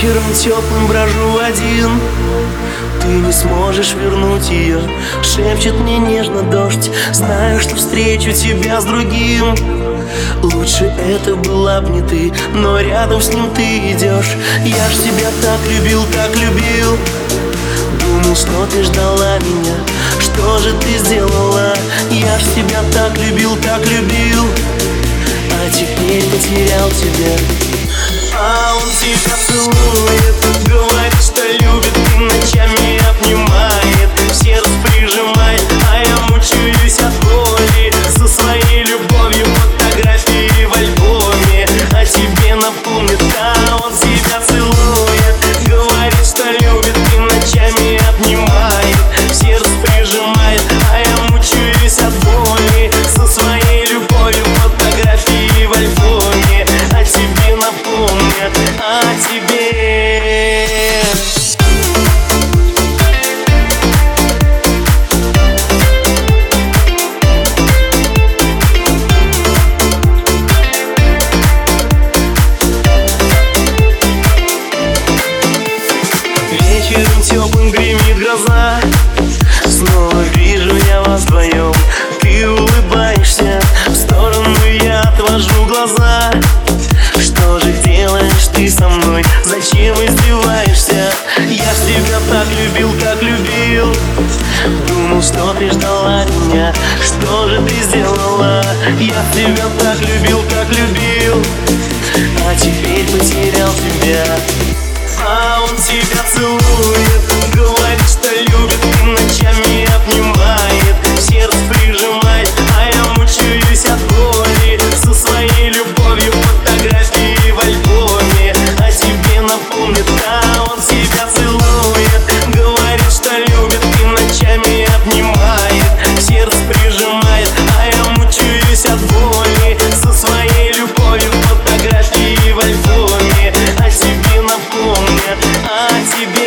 теплым брожу один. Ты не сможешь вернуть ее Шепчет мне нежно дождь. Знаю, что встречу тебя с другим. Лучше это была б не ты Но рядом с ним ты идешь Я ж тебя так любил, так любил. Думал, что ты ждала меня. Что же ты сделала? Я ж тебя так любил, так любил. А теперь потерял тебя love you, Снова вижу я вас вдвоем. Ты улыбаешься В сторону я отвожу глаза. Что же делаешь ты со мной? Зачем издеваешься? Я ж тебя так любил, как любил. Думал, что ты ждала меня. Что же ты сделала? Я тебя так любил, как любил. А теперь потерял тебя. А он тебя целует тебе.